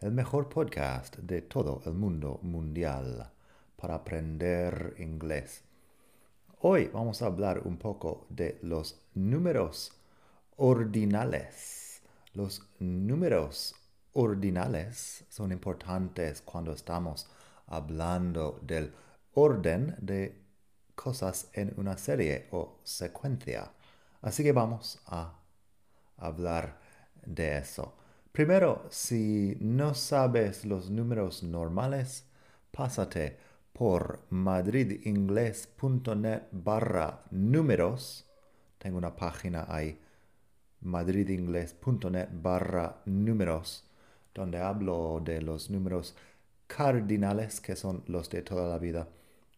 el mejor podcast de todo el mundo mundial para aprender inglés. Hoy vamos a hablar un poco de los números ordinales. Los números ordinales son importantes cuando estamos hablando del orden de cosas en una serie o secuencia. Así que vamos a hablar de eso. Primero, si no sabes los números normales, pásate por madridingles.net barra números. Tengo una página ahí, madridingles.net barra números, donde hablo de los números cardinales, que son los de toda la vida.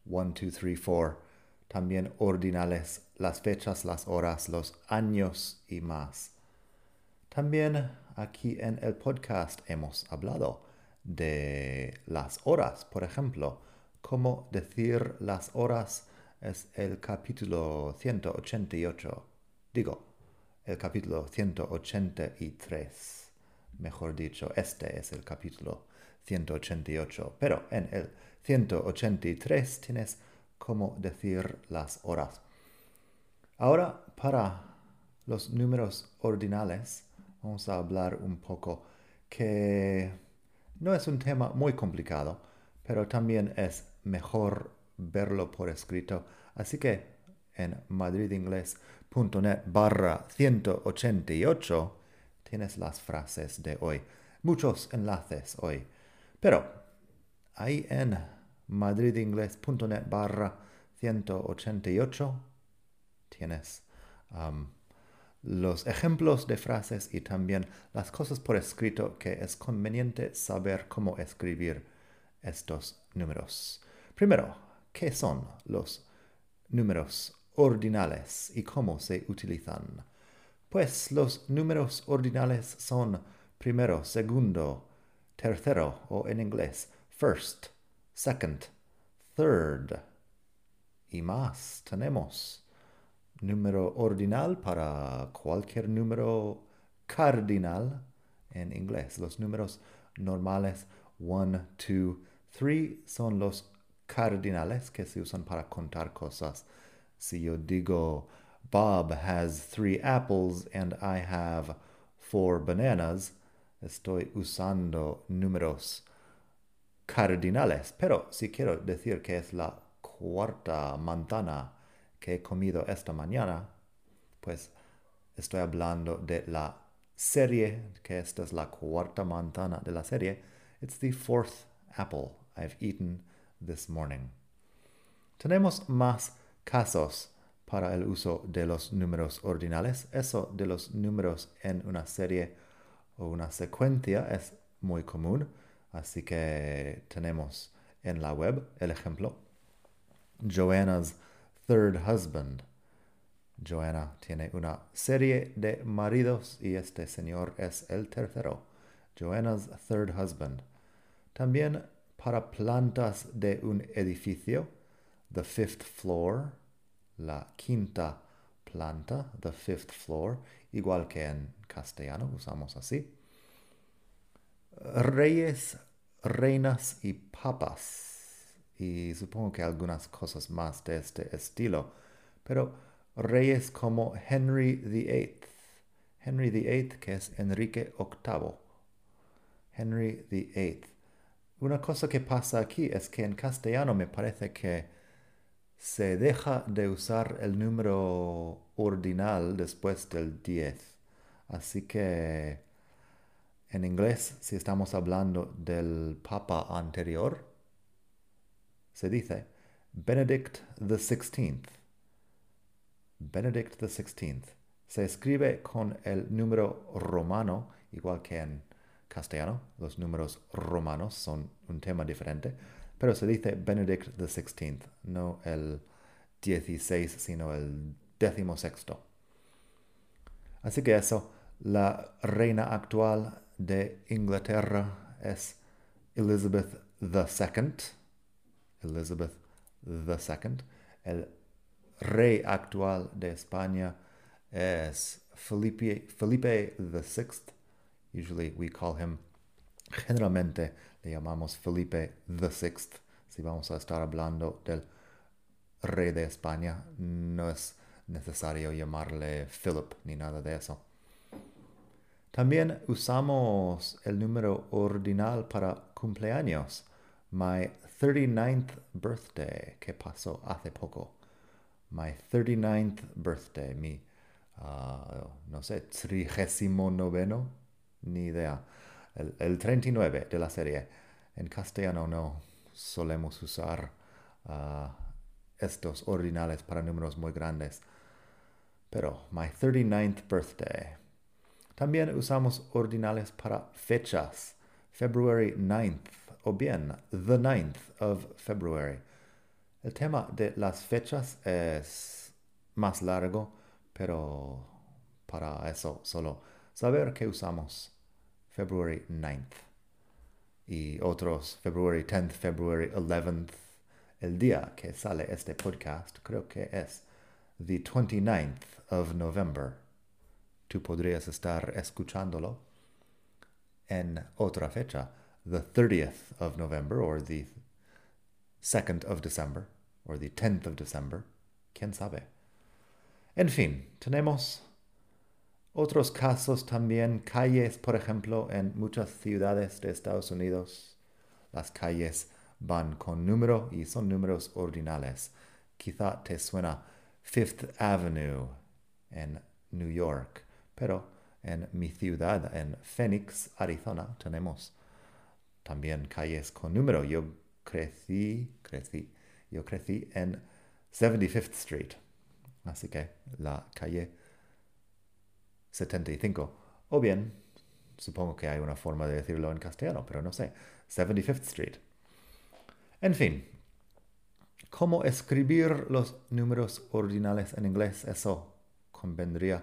1, 2, 3, 4. También ordinales, las fechas, las horas, los años y más. También aquí en el podcast hemos hablado de las horas, por ejemplo. Cómo decir las horas es el capítulo 188. Digo, el capítulo 183. Mejor dicho, este es el capítulo 188. Pero en el 183 tienes cómo decir las horas. Ahora, para los números ordinales, vamos a hablar un poco que no es un tema muy complicado, pero también es mejor verlo por escrito. Así que en madridingles.net barra 188 tienes las frases de hoy. Muchos enlaces hoy. Pero ahí en madridingles.net barra 188 tienes los ejemplos de frases y también las cosas por escrito que es conveniente saber cómo escribir estos números. Primero, ¿qué son los números ordinales y cómo se utilizan? Pues los números ordinales son primero, segundo, tercero o en inglés first, second, third y más. Tenemos número ordinal para cualquier número cardinal en inglés. Los números normales 1, 2, 3 son los cardinales que se usan para contar cosas. Si yo digo Bob has three apples and I have four bananas, estoy usando números cardinales. Pero si quiero decir que es la cuarta manzana que he comido esta mañana, pues estoy hablando de la serie, que esta es la cuarta manzana de la serie. It's the fourth apple I've eaten this morning. Tenemos más casos para el uso de los números ordinales. Eso de los números en una serie o una secuencia es muy común. Así que tenemos en la web el ejemplo. Joanna's third husband. Joanna tiene una serie de maridos y este señor es el tercero. Joanna's third husband. También para plantas de un edificio, the fifth floor, la quinta planta, the fifth floor, igual que en castellano usamos así. Reyes, reinas y papas y supongo que algunas cosas más de este estilo. Pero reyes como Henry VIII, Henry VIII que es Enrique VIII, Henry VIII. Una cosa que pasa aquí es que en castellano me parece que se deja de usar el número ordinal después del 10. Así que en inglés, si estamos hablando del papa anterior, se dice Benedict the Sixteenth. Benedict the Sixteenth. Se escribe con el número romano, igual que en castellano. Los números romanos son un tema diferente, pero se dice Benedict XVI, no el 16, sino el décimo sexto. Así que eso, la reina actual de Inglaterra es Elizabeth II. Elizabeth II. El rey actual de España es Felipe, Felipe VI. Usually we call him, generalmente le llamamos Felipe VI. Si vamos a estar hablando del rey de España, no es necesario llamarle Philip ni nada de eso. También usamos el número ordinal para cumpleaños. My 39th birthday, que pasó hace poco. My 39th birthday, mi, uh, no sé, trigésimo noveno, ni idea. El, el, 39 de la serie. En castellano no solemos usar uh, estos ordinales para números muy grandes. Pero, my 39th birthday. También usamos ordinales para fechas. February 9th o bien the 9th of February. El tema de las fechas es más largo, pero para eso solo saber que usamos February 9th y otros February 10th, February 11th. El día que sale este podcast creo que es the 29th of November. Tú podrías estar escuchándolo en otra fecha, the 30th of November or the 2nd of December or the 10th of December. ¿Quién sabe? En fin, tenemos otros casos también, calles, por ejemplo, en muchas ciudades de Estados Unidos. Las calles van con número y son números ordinales. Quizá te suena Fifth Avenue en New York, pero en mi ciudad, en Phoenix, Arizona, tenemos también calles con número. Yo crecí, crecí, yo crecí en 75th Street, así que la calle 75. O bien, supongo que hay una forma de decirlo en castellano, pero no sé, 75th Street. En fin, ¿cómo escribir los números ordinales en inglés? Eso convendría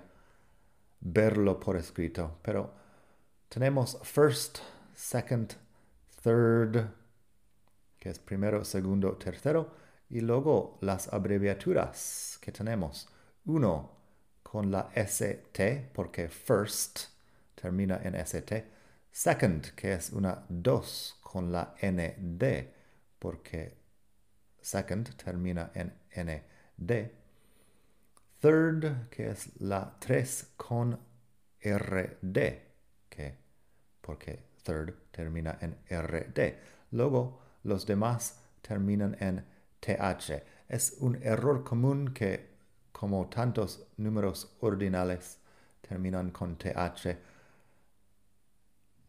verlo por escrito, pero tenemos first, second, third, que es primero, segundo, tercero, y luego las abreviaturas que tenemos. Uno con la ST, porque first termina en ST. Second, que es una dos con la ND, porque second termina en ND. Third, que es la tres con RD, que porque third termina en RD. Luego, los demás terminan en TH. Es un error común que, como tantos números ordinales terminan con TH,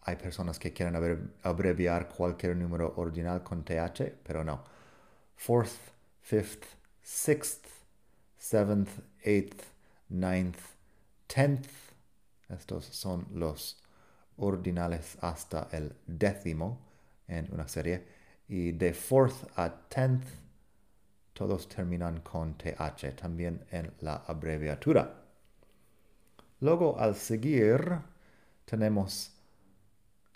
hay personas que quieren abreviar cualquier número ordinal con TH, pero no. Fourth, fifth, sixth, seventh, eighth, ninth, tenth. Estos son los ordinales hasta el décimo en una serie. Y de fourth a tenth, todos terminan con TH, también en la abreviatura. Luego, al seguir, tenemos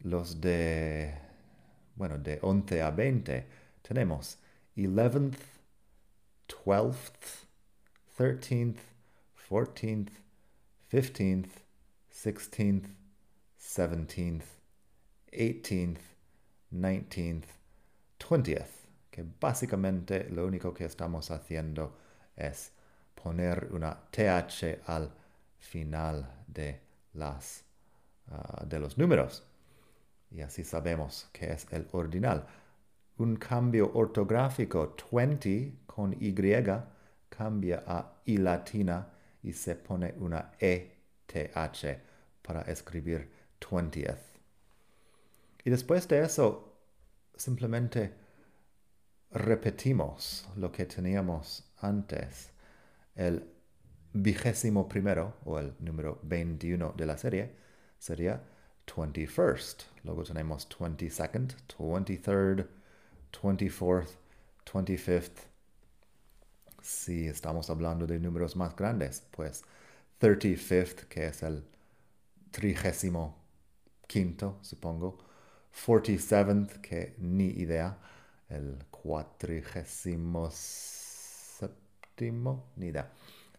los de, bueno, de 11 a 20. Tenemos 11th, 12th, 13th, 14th, 15th, 16th, 17th, 18th, 19th, 20th, que básicamente lo único que estamos haciendo es poner una TH al final de, las, uh, de los números. Y así sabemos que es el ordinal. Un cambio ortográfico 20 con Y cambia a I latina y se pone una ETH para escribir 20th. Y después de eso, simplemente repetimos lo que teníamos antes. El vigésimo primero, o el número 21 de la serie, sería 21st. Luego tenemos 22nd, 23rd, 24th, 25th. Si estamos hablando de números más grandes, pues 35th, que es el trigésimo quinto, supongo. 47th, que ni idea. El cuatrigésimo séptimo, ni idea.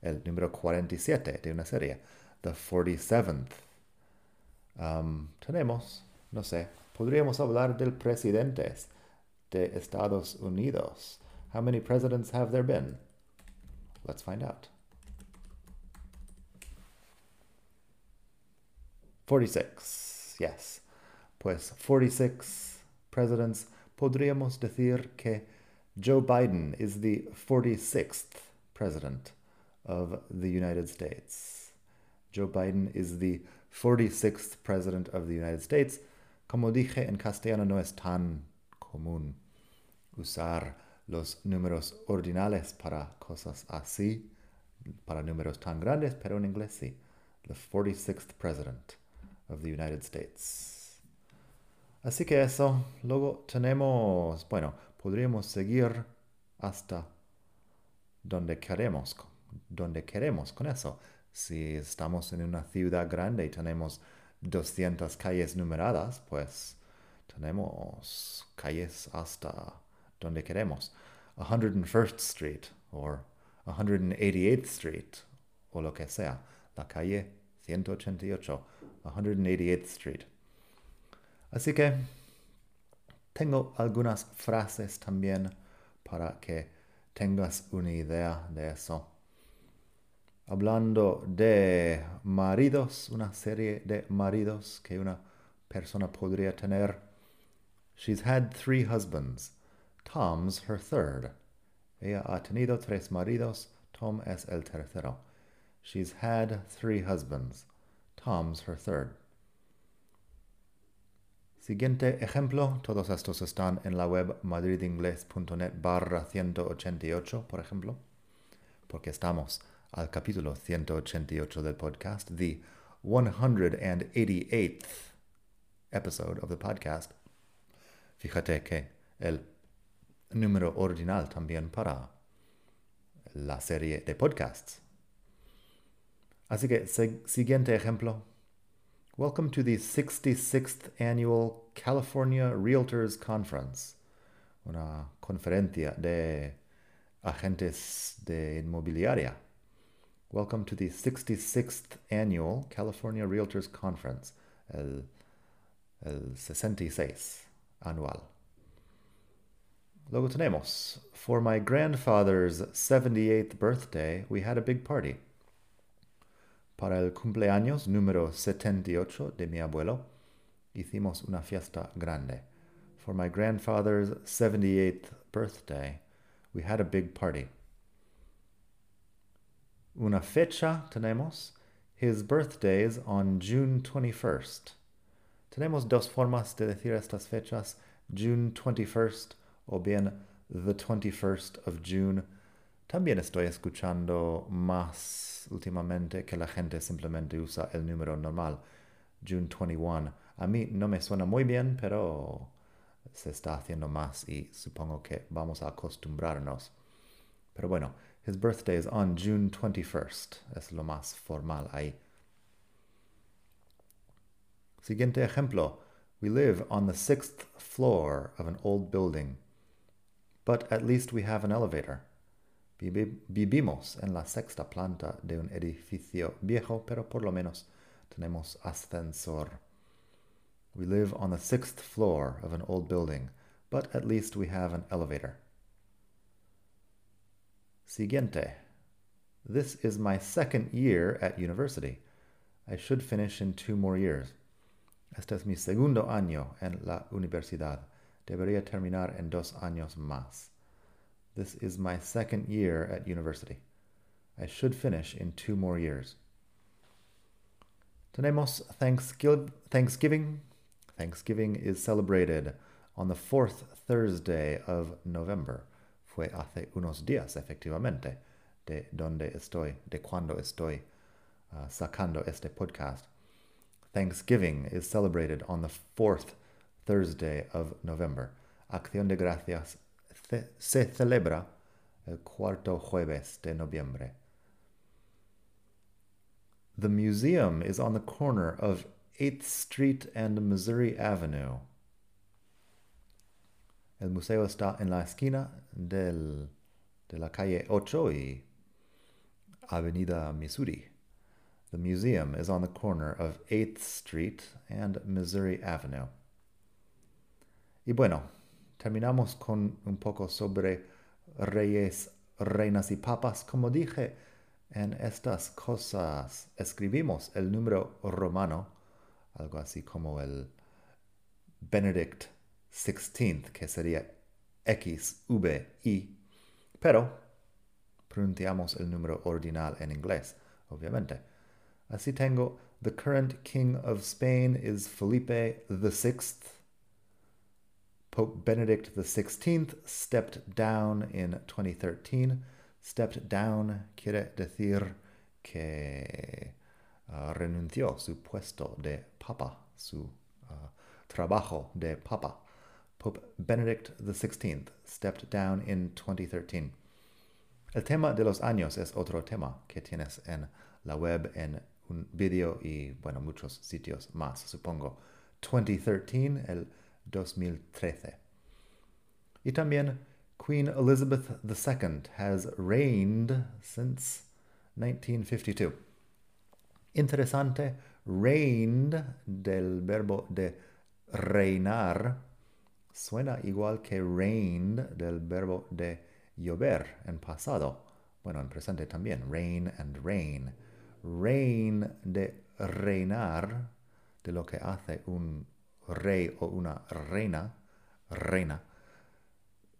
El número 47 de una serie. The 47th. Um, tenemos, no sé, podríamos hablar del presidente de Estados Unidos. How many presidents have there been? Let's find out. 46, yes. Pues 46 presidents. Podríamos decir que Joe Biden is the 46th president of the United States. Joe Biden is the 46th president of the United States. Como dije, en castellano no es tan común usar los números ordinales para cosas así, para números tan grandes, pero en inglés sí. The 46th president of the United States. Así que eso, luego tenemos, bueno, podríamos seguir hasta donde queremos, donde queremos con eso. Si estamos en una ciudad grande y tenemos 200 calles numeradas, pues tenemos calles hasta donde queremos. 101st Street o 188th Street o lo que sea. La calle 188, 188th Street. Así que tengo algunas frases también para que tengas una idea de eso. Hablando de maridos, una serie de maridos que una persona podría tener. She's had three husbands. Tom's her third. Ella ha tenido tres maridos. Tom es el tercero. She's had three husbands. Tom's her third. Siguiente ejemplo, todos estos están en la web madridingles.net barra 188, por ejemplo, porque estamos al capítulo 188 del podcast, the 188th episode of the podcast. Fíjate que el número ordinal también para la serie de podcasts. Así que, siguiente ejemplo. Welcome to the 66th Annual California Realtors Conference, una conferencia de agentes de inmobiliaria. Welcome to the 66th Annual California Realtors Conference, el, el 66 anual. Luego tenemos, for my grandfather's 78th birthday, we had a big party. Para el cumpleaños número 78 de mi abuelo, hicimos una fiesta grande. For my grandfather's 78th birthday, we had a big party. Una fecha tenemos. His birthday is on June 21st. Tenemos dos formas de decir estas fechas, June 21st o bien the 21st of June. También estoy escuchando más últimamente que la gente simplemente usa el número normal, June 21. A mí no me suena muy bien, pero se está haciendo más y supongo que vamos a acostumbrarnos. Pero bueno, his birthday is on June 21st. Es lo más formal ahí. Siguiente ejemplo. We live on the sixth floor of an old building, but at least we have an elevator. Vivimos en la sexta planta de un edificio viejo, pero por lo menos tenemos ascensor. We live on the sixth floor of an old building, but at least we have an elevator. Siguiente. This is my second year at university. I should finish in two more years. Este es mi segundo año en la universidad. Debería terminar en dos años más. This is my second year at university. I should finish in two more years. Tenemos Thanksgiving. Thanksgiving is celebrated on the fourth Thursday of November. Fue hace unos días, efectivamente, de donde estoy, de cuando estoy uh, sacando este podcast. Thanksgiving is celebrated on the fourth Thursday of November. Acción de Gracias se celebra el cuarto jueves de noviembre. The museum is on the corner of 8th Street and Missouri Avenue. El museo está en la esquina de la calle 8 y Avenida Missouri. The museum is on the corner of 8th Street and Missouri Avenue. Y bueno, terminamos con un poco sobre reyes, reinas y papas. Como dije, en estas cosas escribimos el número romano, algo así como el Benedict XVI, que sería XVI, pero pronunciamos el número ordinal en inglés, obviamente. Así tengo, the current king of Spain is Felipe VI. Pope Benedict XVI stepped down in 2013. Stepped down quiere decir que uh, renunció su puesto de papa, su uh, trabajo de papa. Pope Benedict XVI stepped down in 2013. El tema de los años es otro tema que tienes en la web, en un video y, bueno, muchos sitios más, supongo. 2013, el 2013. Y también Queen Elizabeth II has reigned since 1952. Interesante, reigned del verbo de reinar suena igual que reigned del verbo de llover en pasado. Bueno, en presente también, rain and rain. Reign de reinar, de lo que hace un rey o una reina, reina,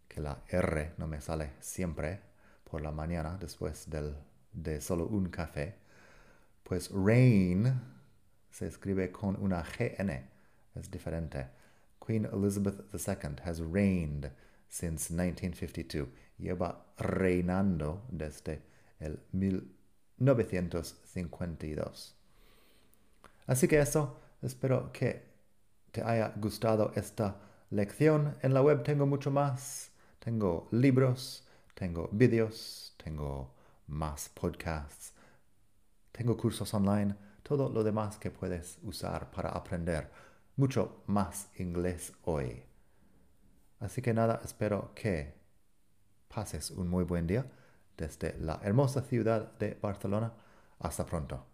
que la R no me sale siempre por la mañana después del, de solo un café, pues reign se escribe con una GN, es diferente. Queen Elizabeth II has reigned since 1952. Lleva reinando desde el 1952. Así que eso, espero que te haya gustado esta lección. En la web tengo mucho más. Tengo libros, tengo vídeos, tengo más podcasts, tengo cursos online, todo lo demás que puedes usar para aprender mucho más inglés hoy. Así que nada, espero que pases un muy buen día desde la hermosa ciudad de Barcelona. Hasta pronto.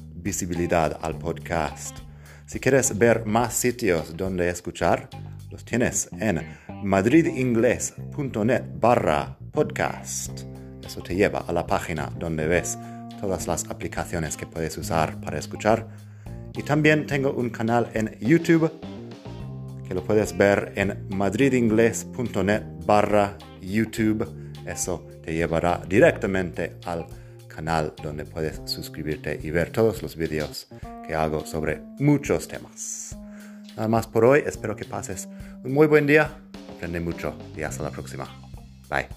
visibilidad al podcast. Si quieres ver más sitios donde escuchar, los tienes en madridingles.net barra podcast. Eso te lleva a la página donde ves todas las aplicaciones que puedes usar para escuchar. Y también tengo un canal en YouTube que lo puedes ver en madridingles.net barra YouTube. Eso te llevará directamente al canal donde puedes suscribirte y ver todos los vídeos que hago sobre muchos temas. Nada más por hoy, espero que pases un muy buen día, aprende mucho y hasta la próxima. Bye.